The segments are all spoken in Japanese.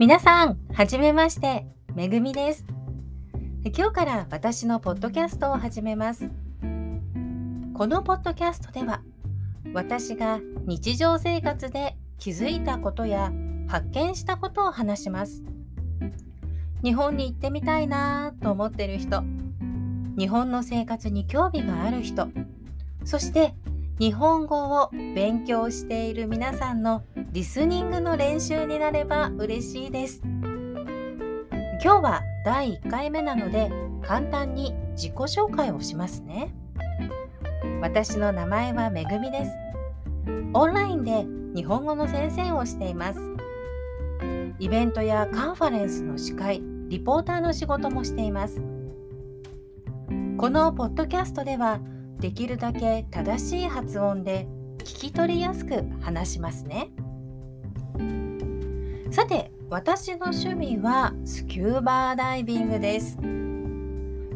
皆さん、はじめまして、めぐみです。今日から私のポッドキャストを始めます。このポッドキャストでは、私が日常生活で気づいたことや発見したことを話します。日本に行ってみたいなと思ってる人、日本の生活に興味がある人、そして日本語を勉強している皆さんのリスニングの練習になれば嬉しいです。今日は第1回目なので簡単に自己紹介をしますね。私の名前はめぐみです。オンラインで日本語の先生をしています。イベントやカンファレンスの司会、リポーターの仕事もしています。このポッドキャストではできるだけ正しい発音で聞き取りやすく話しますね。さて、私の趣味はスキューバーダイビングです。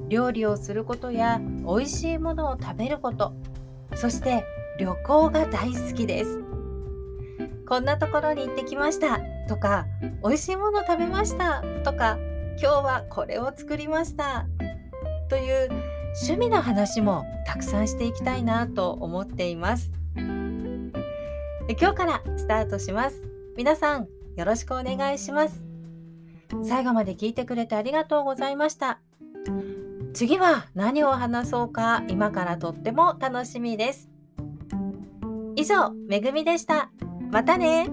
料理をすることや美味しいものを食べること、そして旅行が大好きです。こんなところに行ってきましたとか、美味しいもの食べましたとか、今日はこれを作りましたという趣味の話もたくさんしていきたいなと思っています。今日からスタートします。皆さんよろしくお願いします。最後まで聞いてくれてありがとうございました。次は何を話そうか今からとっても楽しみです。以上、めぐみでした。またね